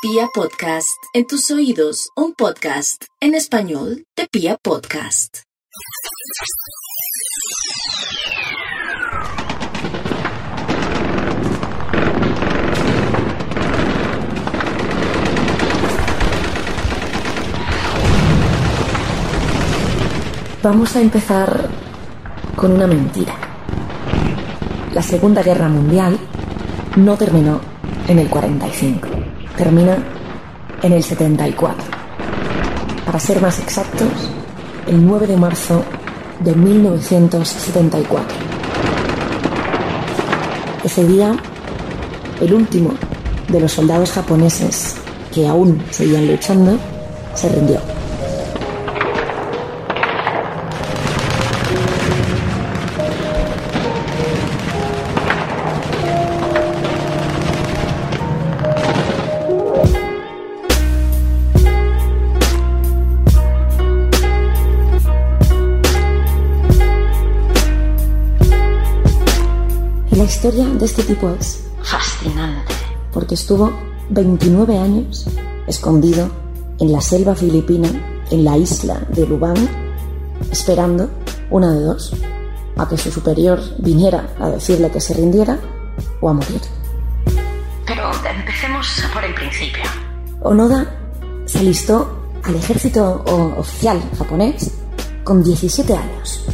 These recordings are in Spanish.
Pia Podcast, en tus oídos, un podcast en español de Pia Podcast. Vamos a empezar con una mentira. La Segunda Guerra Mundial no terminó en el 45, termina en el 74. Para ser más exactos, el 9 de marzo de 1974. Ese día, el último de los soldados japoneses que aún seguían luchando se rindió. Historia de este tipo es Fascinante. porque estuvo 29 años escondido en la selva filipina, en la isla de Lubang, esperando, una de dos, a que su superior viniera a decirle que se rindiera o a morir. Pero empecemos por el principio. Onoda se alistó al ejército oficial japonés con 17 años.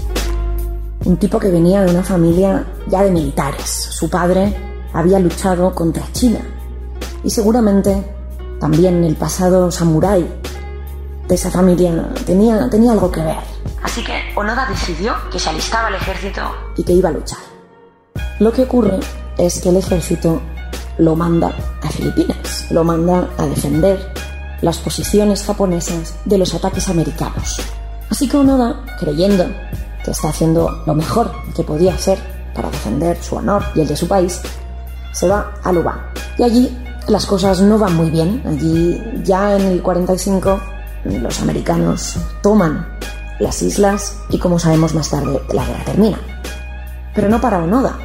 Un tipo que venía de una familia ya de militares. Su padre había luchado contra China y seguramente también el pasado samurái de esa familia tenía, tenía algo que ver Así que Onoda decidió que se alistaba al ejército. y que iba a luchar. Lo que ocurre es que el ejército lo manda a Filipinas, lo manda a defender las posiciones japonesas de los ataques americanos. Así que Onoda, creyendo que está haciendo lo mejor que podía hacer para defender su honor y el de su país, se va a Lubang. Y allí las cosas no van muy bien. Allí ya en el 45 los americanos toman las islas y como sabemos más tarde la guerra termina. Pero no para Onoda,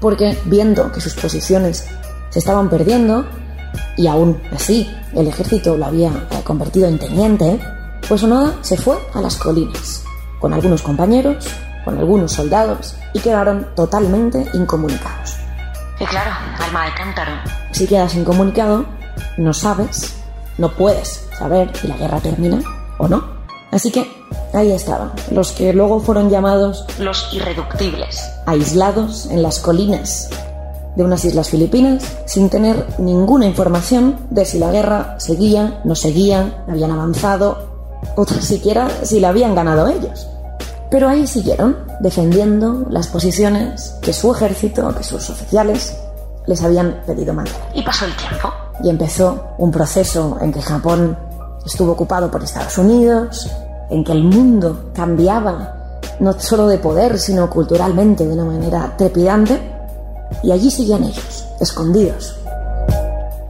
porque viendo que sus posiciones se estaban perdiendo y aún así el ejército lo había convertido en teniente, pues Onoda se fue a las colinas con algunos compañeros, con algunos soldados y quedaron totalmente incomunicados. Y claro, alma de cántaro. Si quedas incomunicado, no sabes, no puedes saber si la guerra termina o no. Así que ahí estaban, los que luego fueron llamados Los irreductibles. aislados en las colinas de unas islas filipinas sin tener ninguna información de si la guerra seguía, no seguía, habían avanzado o tan siquiera si la habían ganado ellos. Pero ahí siguieron defendiendo las posiciones que su ejército, que sus oficiales les habían pedido mantener. Y pasó el tiempo. Y empezó un proceso en que Japón estuvo ocupado por Estados Unidos, en que el mundo cambiaba no solo de poder, sino culturalmente de una manera trepidante, y allí seguían ellos, escondidos.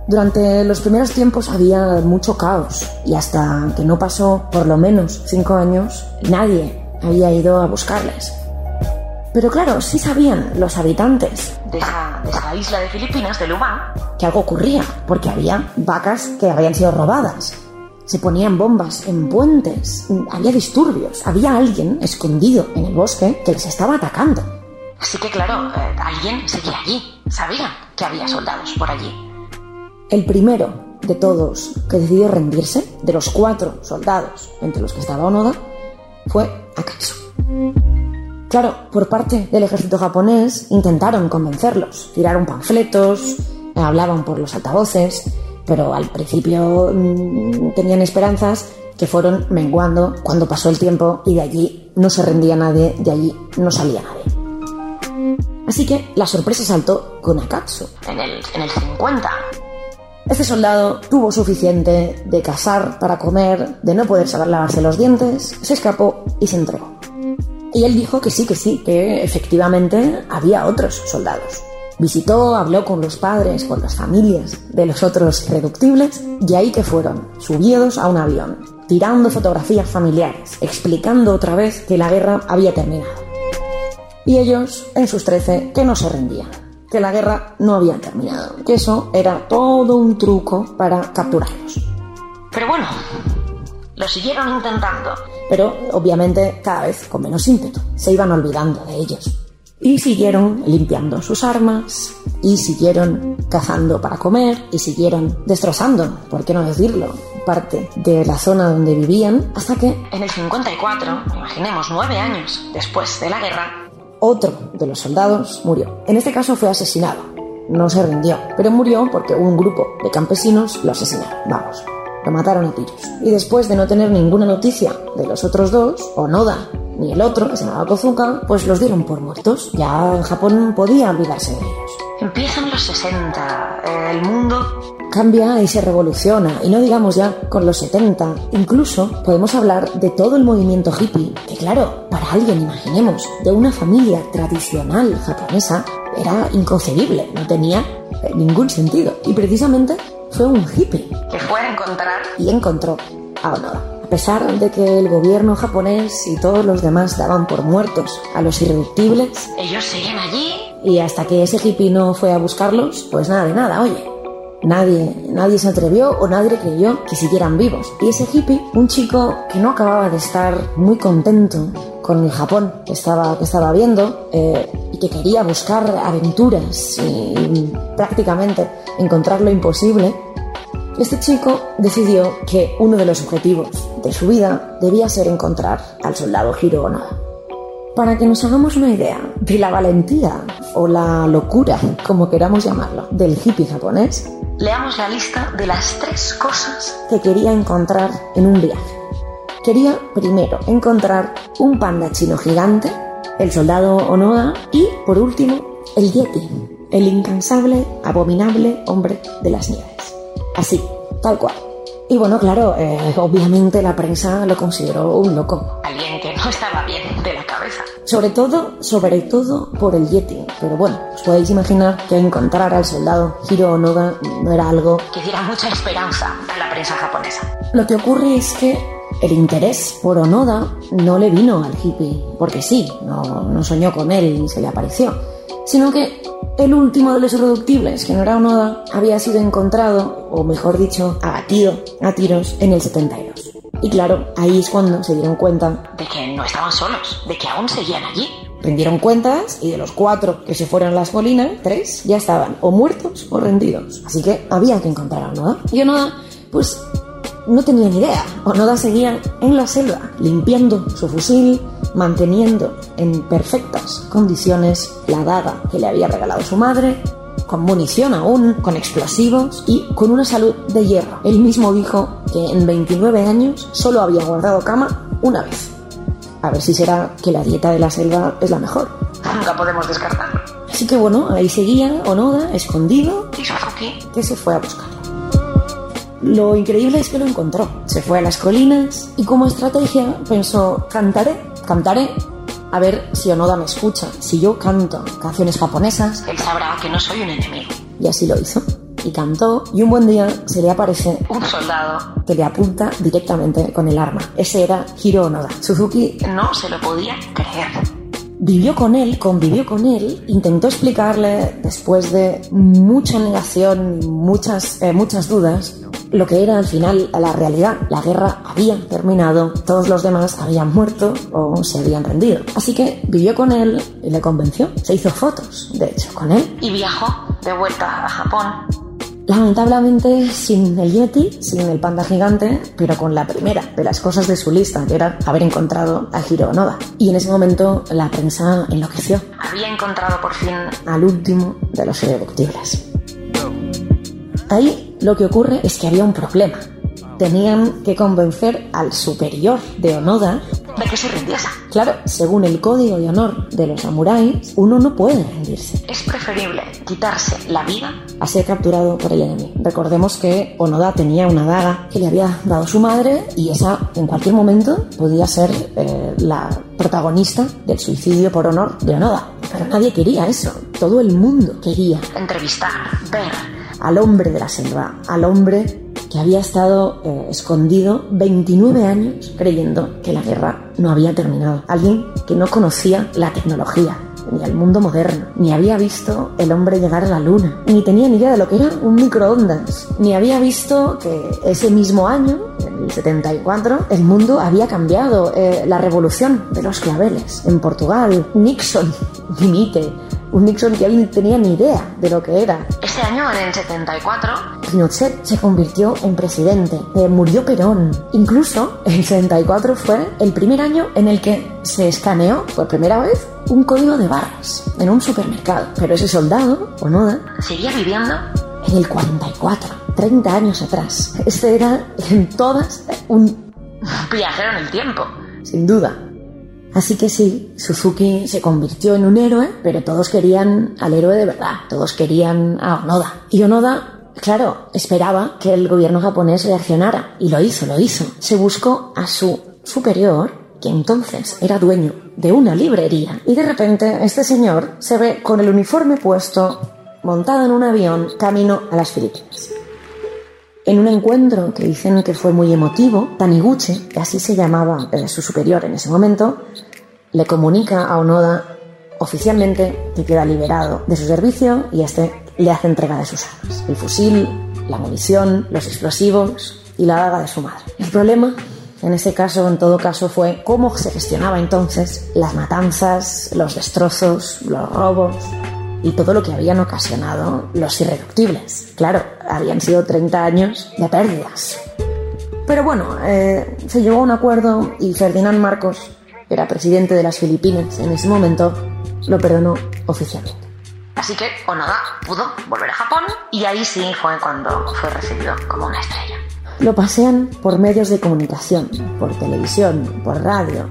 Durante los primeros tiempos había mucho caos, y hasta que no pasó por lo menos cinco años, nadie había ido a buscarles. Pero claro, sí sabían los habitantes De esa, de esa isla de Filipinas, de Lubang, que algo ocurría, porque había vacas que habían sido robadas. Se ponían bombas en puentes, había disturbios, había alguien escondido en el bosque que les estaba atacando. Así que claro, eh, alguien seguía allí. Sabían que había soldados por allí. El primero de todos que decidió rendirse, de los cuatro soldados entre los que estaba Onoda, fue Akatsu. Claro, por parte del ejército japonés intentaron convencerlos, tiraron panfletos, hablaban por los altavoces, pero al principio mm, tenían esperanzas que fueron menguando cuando pasó el tiempo y de allí no se rendía nadie, de allí no salía nadie. Así que la sorpresa saltó con Akatsu, En el, en el 50. Este soldado tuvo suficiente de cazar para comer, de no poder saber lavarse los dientes, se escapó y se entregó. Y él dijo que sí, que sí, que efectivamente había otros soldados. Visitó, habló con los padres, con las familias de los otros reductibles, y ahí que fueron, subidos a un avión, tirando fotografías familiares, explicando otra vez que la guerra había terminado. Y ellos, en sus trece, que no se rendían, que la guerra no había terminado, que eso era todo un truco para capturarlos. Pero bueno, lo siguieron intentando. Pero obviamente cada vez con menos ímpetu. Se iban olvidando de ellos. Y siguieron limpiando sus armas, y siguieron cazando para comer, y siguieron destrozando, por qué no decirlo, parte de la zona donde vivían, hasta que En el 54, imaginemos nueve años después de la guerra, otro de los soldados murió. En este caso fue asesinado. No se rindió, pero murió porque un grupo de campesinos lo asesinaron. Vamos, lo mataron a tiros. Y después de no tener ninguna noticia de los otros dos, Onoda ni el otro, que se llamaba Kozuka, pues los dieron por muertos. Ya Japón podía olvidarse de ellos. empiezan los 60, el mundo Cambia y se revoluciona, y no digamos ya con los 70. Incluso podemos hablar de todo el movimiento hippie, que claro, para alguien, imaginemos, de una familia tradicional japonesa, era inconcebible, no tenía eh, ningún sentido. Y precisamente fue un hippie que fue a encontrar y encontró a Onoda. A pesar de que el gobierno japonés y todos los demás daban por muertos a los irreductibles, ellos siguen allí. y hasta que ese hippie no fue a buscarlos, pues nada de nada, oye. Nadie, nadie se atrevió o nadie creyó que siguieran vivos. Y ese hippie, un chico que no acababa de estar muy contento con el Japón que estaba, que estaba viendo eh, y que quería buscar aventuras y prácticamente encontrar lo imposible, este chico decidió que uno de los objetivos de su vida debía ser encontrar al soldado Hiro. Para que nos hagamos una idea de la valentía o la locura, como queramos llamarlo, del hippie japonés, Leamos la lista de las tres cosas que quería encontrar en un viaje. Quería primero encontrar un panda chino gigante, el soldado Onoda y, por último, el Yeti, el incansable, abominable hombre de las nieves. Así, tal cual. Y bueno, claro, eh, obviamente la prensa lo consideró un loco. alguien que no estaba bien de la cabeza. Sobre todo, sobre todo por el Yeti. Pero bueno, os podéis imaginar que encontrar al soldado Hiro Onoda no era algo Que diera mucha esperanza a la prensa japonesa. Lo que ocurre es que el interés por Onoda no le vino al hippie, porque sí, no, no soñó con él y se le apareció, sino que el último de los irreductibles, que no era Onoda, había sido encontrado, o mejor dicho, abatido a tiros en el 72. Y claro, ahí es cuando se dieron cuenta, De que no estaban solos, de que aún seguían allí. rindieron cuentas y de los cuatro que se fueron a las colinas, tres ya estaban o muertos o rendidos. Así que había que encontrar a Onoda. Y Onoda, pues no tenía ni idea. Onoda seguía en la selva, limpiando su fusil, manteniendo en perfectas condiciones la daga que le había regalado su madre, con munición aún, con explosivos y con una salud de hierro. Él mismo dijo que en 29 años solo había guardado cama una vez. A ver si será que la dieta de la selva es la mejor. Nunca podemos descartarlo. Así que bueno, ahí seguía Onoda, escondido, Y Suzuki, que se fue a buscarlo. Lo increíble es que lo encontró. Se fue a las colinas y como estrategia pensó, cantaré, cantaré, a ver si Onoda me escucha. Si yo canto canciones japonesas, él sabrá que no soy un enemigo. y así lo hizo. Y cantó, y un buen día se le aparece Un soldado que le apunta directamente con el arma. Ese era Hiro Onoda. Suzuki no se lo podía creer. vivió con él, convivió con él, intentó explicarle, después de mucha negación muchas, eh, muchas dudas, lo que era al final la realidad. La guerra había terminado, todos los demás habían muerto o se habían rendido. Así que vivió con él y le convenció. Se hizo fotos, de hecho, con él. Y viajó de vuelta a Japón. Lamentablemente sin el Yeti, sin el panda gigante, pero con la primera de las cosas de su lista, que era haber encontrado a Hiro Onoda. Y en ese momento la prensa enloqueció Había encontrado por fin al último de los irreductibles. Ahí lo que ocurre es que había un problema. Tenían que convencer al superior de Onoda. de que se rindiese. Claro, según el código de honor de los samuráis, uno no puede rendirse Es preferible quitarse la vida a ser capturado por el enemigo. Recordemos que Onoda tenía una daga que le había dado su madre y esa en cualquier momento podía ser eh, la protagonista del suicidio por honor de Onoda. Pero nadie quería eso. Todo el mundo quería entrevistar, ver, al hombre de la selva, al hombre que había estado eh, escondido 29 años creyendo que la guerra no había terminado. Alguien que no conocía la tecnología, ni al mundo moderno, ni había visto el hombre llegar a la luna, ni tenía ni idea de lo que era un microondas, ni había visto que ese mismo año, en el 74, el mundo había cambiado, eh, la revolución de los claveles en Portugal, Nixon dimite, un Nixon que no tenía ni idea de lo que era. Ese año, en el 74, Pinochet se convirtió en presidente, eh, murió Perón. Incluso el 74 fue el primer año en el que se escaneó por primera vez un código de barras en un supermercado. Pero ese soldado, Onoda, seguía viviendo en el 44, 30 años atrás. Este era en todas un viajero en el tiempo. sin duda. Así que sí, Suzuki se convirtió en un héroe, pero todos querían al héroe de verdad, todos querían a Onoda. Y Onoda, claro, esperaba que el gobierno japonés reaccionara, y lo hizo, lo hizo. Se buscó a su superior, que entonces era dueño de una librería, y de repente este señor se ve con el uniforme puesto, montado en un avión, camino a las Filipinas. En un encuentro que dicen que fue muy emotivo, Taniguchi, que así se llamaba eh, su superior en ese momento, le comunica a Onoda oficialmente que queda liberado de su servicio y este le hace entrega de sus armas, el fusil, la munición, los explosivos y la daga de su madre. El problema en ese caso, en todo caso, fue cómo se gestionaba entonces las matanzas, los destrozos, los robos, y todo lo que habían ocasionado los irreductibles. Claro, habían sido 30 años de pérdidas. Pero bueno, eh, se llegó a un acuerdo y Ferdinand Marcos, que era presidente de las Filipinas en ese momento, lo perdonó oficialmente. Así que Onoda pudo volver a Japón y ahí sí fue cuando fue recibido como una estrella. Lo pasean por medios de comunicación, por televisión, por radio.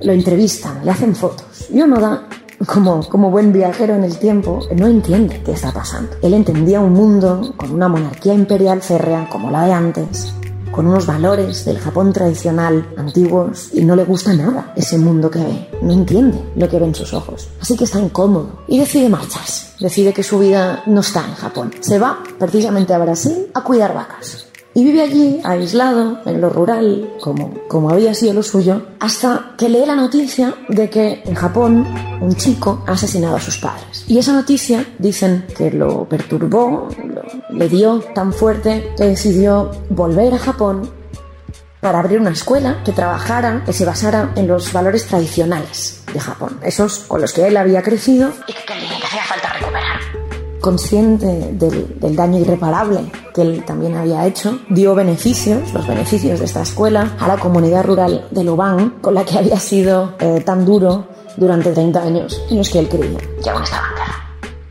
Lo entrevistan, le hacen fotos. Y Onoda como, como buen viajero en el tiempo, no entiende qué está pasando. Él entendía un mundo con una monarquía imperial férrea como la de antes, con unos valores del Japón tradicional, antiguos, y no le gusta nada ese mundo que ve. No entiende lo que ve en sus ojos. Así que está incómodo y decide marcharse. Decide que su vida no está en Japón. Se va precisamente a Brasil a cuidar vacas. Y vive allí, aislado, en lo rural, como, como había sido lo suyo, hasta que lee la noticia de que en Japón un chico ha asesinado a sus padres. Y esa noticia dicen que lo perturbó, lo- le dio tan fuerte que decidió volver a Japón para abrir una escuela que trabajara, que se basara en los valores tradicionales de Japón, esos con los que él había crecido Y que, que hacía falta recuperar. consciente del, del daño irreparable que él también había hecho, dio beneficios, los beneficios de esta escuela, a la comunidad rural de Lubang, con la que había sido eh, tan duro durante 30 años en los que él creía. Y aún estaba en guerra.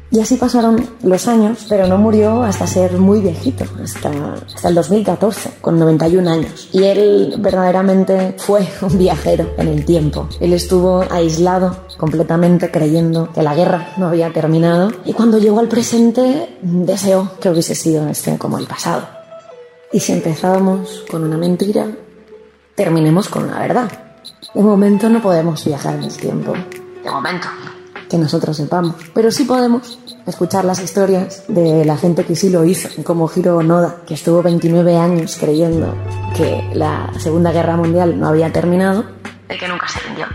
Y así pasaron los años, pero no murió hasta ser muy viejito, hasta, hasta el 2014, con 91 años. Y él verdaderamente fue un viajero en el tiempo. Él estuvo aislado completamente creyendo que la guerra no había terminado y cuando llegó al presente deseó que hubiese sido este como el pasado. Y si empezábamos con una mentira, terminemos con una verdad. De momento no podemos viajar en el tiempo De momento. Que nosotros sepamos. Pero sí podemos escuchar las historias de la gente que sí lo hizo, como Hiro Onoda, que estuvo 29 años creyendo que la Segunda Guerra Mundial no había terminado. El que nunca se rindió.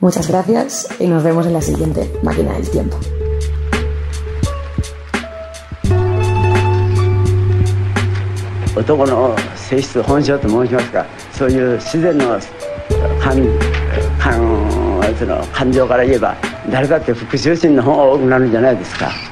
Muchas gracias y nos vemos en la siguiente máquina del tiempo. 誰だって復讐心の方が多くなるんじゃないですか。